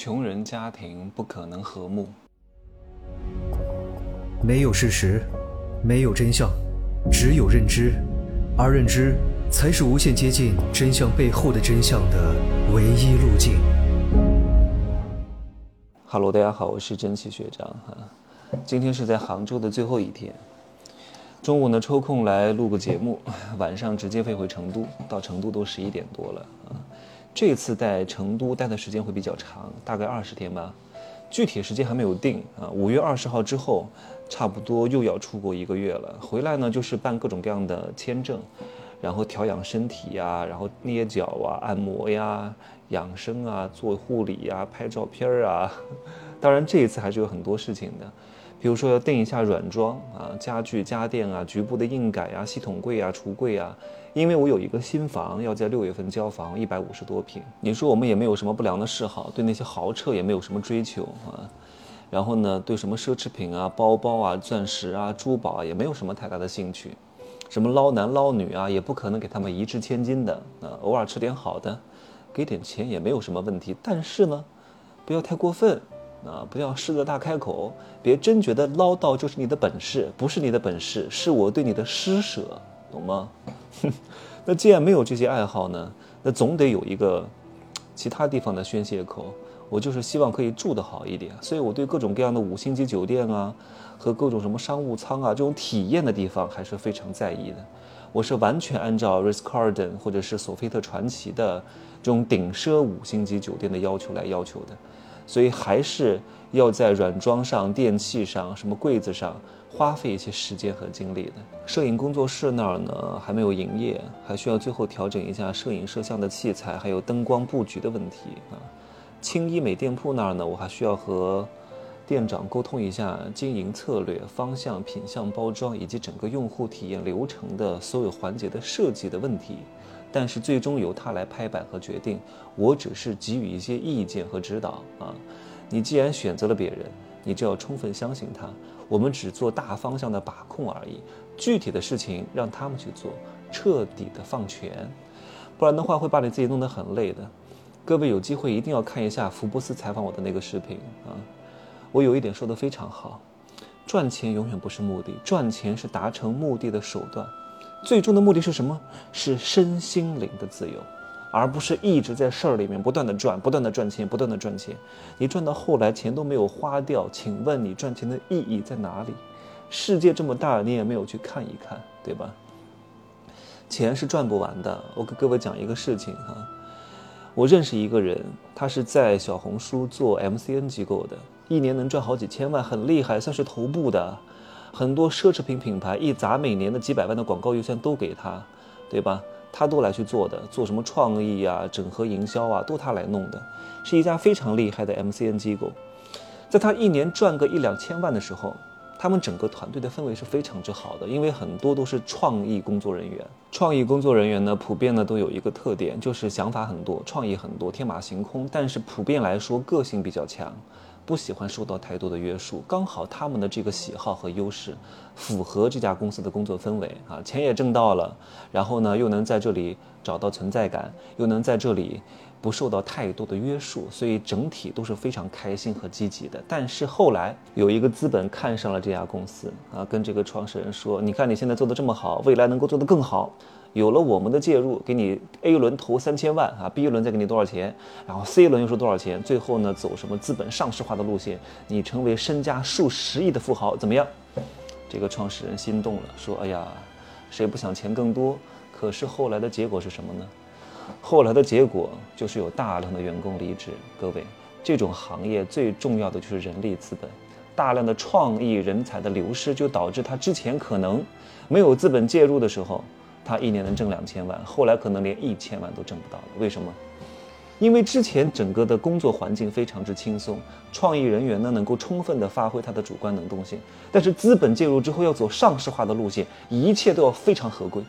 穷人家庭不可能和睦。没有事实，没有真相，只有认知，而认知才是无限接近真相背后的真相的唯一路径。Hello，大家好，我是真气学长哈。今天是在杭州的最后一天，中午呢抽空来录个节目，晚上直接飞回成都，到成都都十一点多了啊。这次在成都待的时间会比较长，大概二十天吧，具体时间还没有定啊。五月二十号之后，差不多又要出国一个月了。回来呢，就是办各种各样的签证，然后调养身体呀，然后捏脚啊、按摩呀、养生啊、做护理呀、拍照片啊。当然，这一次还是有很多事情的。比如说要定一下软装啊，家具家电啊，局部的硬改啊，系统柜啊，橱柜啊，因为我有一个新房要在六月份交房，一百五十多平。你说我们也没有什么不良的嗜好，对那些豪车也没有什么追求啊，然后呢，对什么奢侈品啊、包包啊、钻石啊、珠宝啊，也没有什么太大的兴趣。什么捞男捞女啊，也不可能给他们一掷千金的啊，偶尔吃点好的，给点钱也没有什么问题。但是呢，不要太过分。啊，不要狮子大开口，别真觉得唠叨就是你的本事，不是你的本事，是我对你的施舍，懂吗？那既然没有这些爱好呢，那总得有一个其他地方的宣泄口。我就是希望可以住得好一点，所以我对各种各样的五星级酒店啊，和各种什么商务舱啊这种体验的地方还是非常在意的。我是完全按照 Ritz Carlton 或者是索菲特传奇的这种顶奢五星级酒店的要求来要求的。所以还是要在软装上、电器上、什么柜子上花费一些时间和精力的。摄影工作室那儿呢还没有营业，还需要最后调整一下摄影摄像的器材，还有灯光布局的问题啊。轻医美店铺那儿呢，我还需要和店长沟通一下经营策略、方向、品相、包装以及整个用户体验流程的所有环节的设计的问题。但是最终由他来拍板和决定，我只是给予一些意见和指导啊。你既然选择了别人，你就要充分相信他。我们只做大方向的把控而已，具体的事情让他们去做，彻底的放权，不然的话会把你自己弄得很累的。各位有机会一定要看一下福布斯采访我的那个视频啊。我有一点说的非常好，赚钱永远不是目的，赚钱是达成目的的手段。最终的目的是什么？是身心灵的自由，而不是一直在事儿里面不断的赚、不断的赚钱、不断的赚钱。你赚到后来钱都没有花掉，请问你赚钱的意义在哪里？世界这么大，你也没有去看一看，对吧？钱是赚不完的。我给各位讲一个事情哈，我认识一个人，他是在小红书做 MCN 机构的，一年能赚好几千万，很厉害，算是头部的。很多奢侈品品牌一砸每年的几百万的广告预算都给他，对吧？他都来去做的，做什么创意啊、整合营销啊，都他来弄的，是一家非常厉害的 MCN 机构。在他一年赚个一两千万的时候，他们整个团队的氛围是非常之好的，因为很多都是创意工作人员。创意工作人员呢，普遍呢都有一个特点，就是想法很多，创意很多，天马行空，但是普遍来说个性比较强。不喜欢受到太多的约束，刚好他们的这个喜好和优势，符合这家公司的工作氛围啊，钱也挣到了，然后呢又能在这里找到存在感，又能在这里不受到太多的约束，所以整体都是非常开心和积极的。但是后来有一个资本看上了这家公司啊，跟这个创始人说：“你看你现在做的这么好，未来能够做得更好。”有了我们的介入，给你 A 轮投三千万啊，B 轮再给你多少钱，然后 C 轮又是多少钱，最后呢走什么资本上市化的路线，你成为身家数十亿的富豪，怎么样？这个创始人心动了，说：“哎呀，谁不想钱更多？可是后来的结果是什么呢？后来的结果就是有大量的员工离职。各位，这种行业最重要的就是人力资本，大量的创意人才的流失，就导致他之前可能没有资本介入的时候。”他一年能挣两千万，后来可能连一千万都挣不到了。为什么？因为之前整个的工作环境非常之轻松，创意人员呢能够充分的发挥他的主观能动性。但是资本介入之后要走上市化的路线，一切都要非常合规，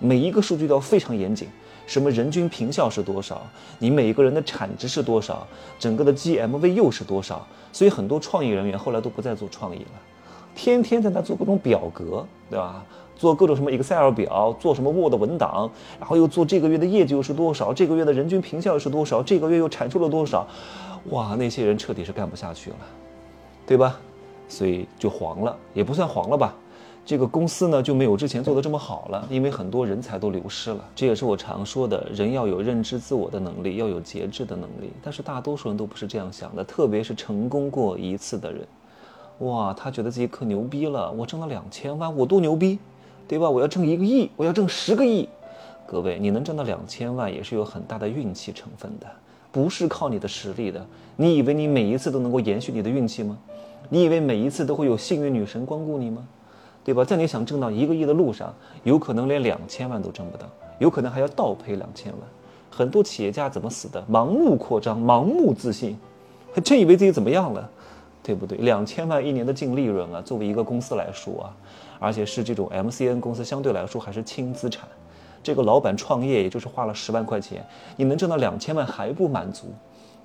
每一个数据都要非常严谨。什么人均平效是多少？你每一个人的产值是多少？整个的 GMV 又是多少？所以很多创意人员后来都不再做创意了。天天在那做各种表格，对吧？做各种什么 Excel 表，做什么 Word 文档，然后又做这个月的业绩又是多少，这个月的人均评效又是多少，这个月又产出了多少，哇，那些人彻底是干不下去了，对吧？所以就黄了，也不算黄了吧。这个公司呢就没有之前做的这么好了，因为很多人才都流失了。这也是我常说的，人要有认知自我的能力，要有节制的能力。但是大多数人都不是这样想的，特别是成功过一次的人，哇，他觉得自己可牛逼了，我挣了两千万，我多牛逼，对吧？我要挣一个亿，我要挣十个亿。各位，你能挣到两千万也是有很大的运气成分的，不是靠你的实力的。你以为你每一次都能够延续你的运气吗？你以为每一次都会有幸运女神光顾你吗？对吧？在你想挣到一个亿的路上，有可能连两千万都挣不到，有可能还要倒赔两千万。很多企业家怎么死的？盲目扩张，盲目自信，还真以为自己怎么样了，对不对？两千万一年的净利润啊，作为一个公司来说啊，而且是这种 MCN 公司，相对来说还是轻资产。这个老板创业也就是花了十万块钱，你能挣到两千万还不满足，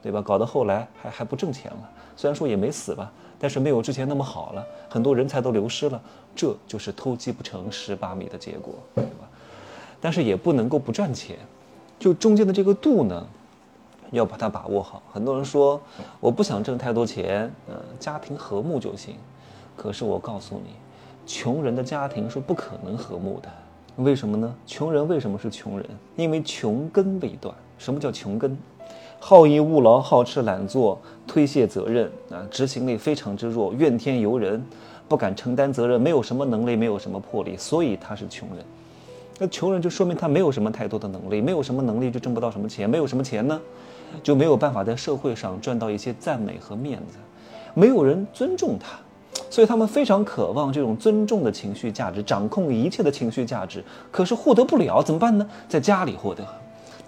对吧？搞到后来还还不挣钱了。虽然说也没死吧。但是没有之前那么好了，很多人才都流失了，这就是偷鸡不成蚀把米的结果，对吧？但是也不能够不赚钱，就中间的这个度呢，要把它把握好。很多人说我不想挣太多钱，嗯，家庭和睦就行。可是我告诉你，穷人的家庭是不可能和睦的。为什么呢？穷人为什么是穷人？因为穷根未断。什么叫穷根？好逸恶劳、好吃懒做、推卸责任啊，执行力非常之弱，怨天尤人，不敢承担责任，没有什么能力，没有什么魄力，所以他是穷人。那穷人就说明他没有什么太多的能力，没有什么能力就挣不到什么钱，没有什么钱呢，就没有办法在社会上赚到一些赞美和面子，没有人尊重他，所以他们非常渴望这种尊重的情绪价值，掌控一切的情绪价值，可是获得不了，怎么办呢？在家里获得。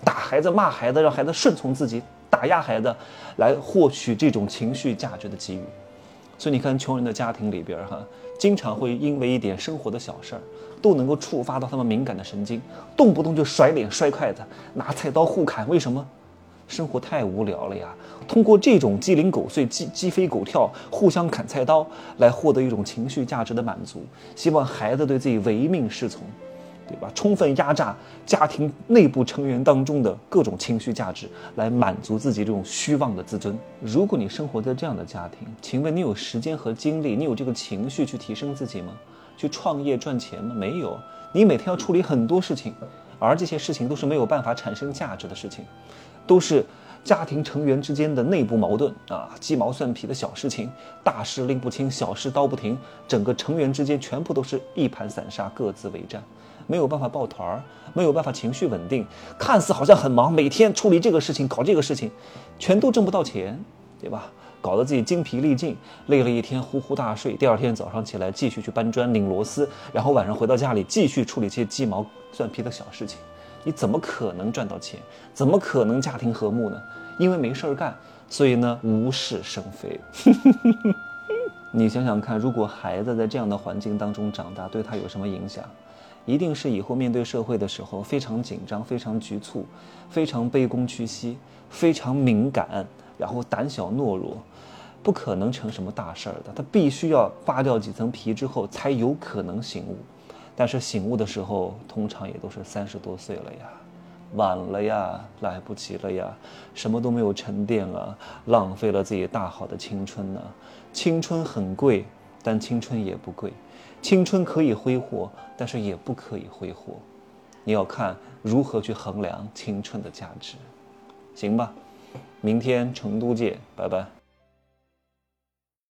打孩子、骂孩子，让孩子顺从自己；打压孩子，来获取这种情绪价值的给予。所以你看，穷人的家庭里边，哈，经常会因为一点生活的小事儿，都能够触发到他们敏感的神经，动不动就甩脸、摔筷子、拿菜刀互砍。为什么？生活太无聊了呀！通过这种鸡零狗碎、鸡鸡飞狗跳、互相砍菜刀，来获得一种情绪价值的满足，希望孩子对自己唯命是从。对吧？充分压榨家庭内部成员当中的各种情绪价值，来满足自己这种虚妄的自尊。如果你生活在这样的家庭，请问你有时间和精力，你有这个情绪去提升自己吗？去创业赚钱吗？没有。你每天要处理很多事情，而这些事情都是没有办法产生价值的事情，都是家庭成员之间的内部矛盾啊，鸡毛蒜皮的小事情，大事拎不清，小事刀不停，整个成员之间全部都是一盘散沙，各自为战。没有办法抱团儿，没有办法情绪稳定，看似好像很忙，每天处理这个事情，搞这个事情，全都挣不到钱，对吧？搞得自己精疲力尽，累了一天呼呼大睡，第二天早上起来继续去搬砖、拧螺丝，然后晚上回到家里继续处理些鸡毛蒜皮的小事情，你怎么可能赚到钱？怎么可能家庭和睦呢？因为没事儿干，所以呢无事生非。你想想看，如果孩子在这样的环境当中长大，对他有什么影响？一定是以后面对社会的时候非常紧张、非常局促、非常卑躬屈膝、非常敏感，然后胆小懦弱，不可能成什么大事儿的。他必须要扒掉几层皮之后才有可能醒悟，但是醒悟的时候通常也都是三十多岁了呀，晚了呀，来不及了呀，什么都没有沉淀啊，浪费了自己大好的青春呢。青春很贵，但青春也不贵。青春可以挥霍，但是也不可以挥霍。你要看如何去衡量青春的价值，行吧？明天成都见，拜拜。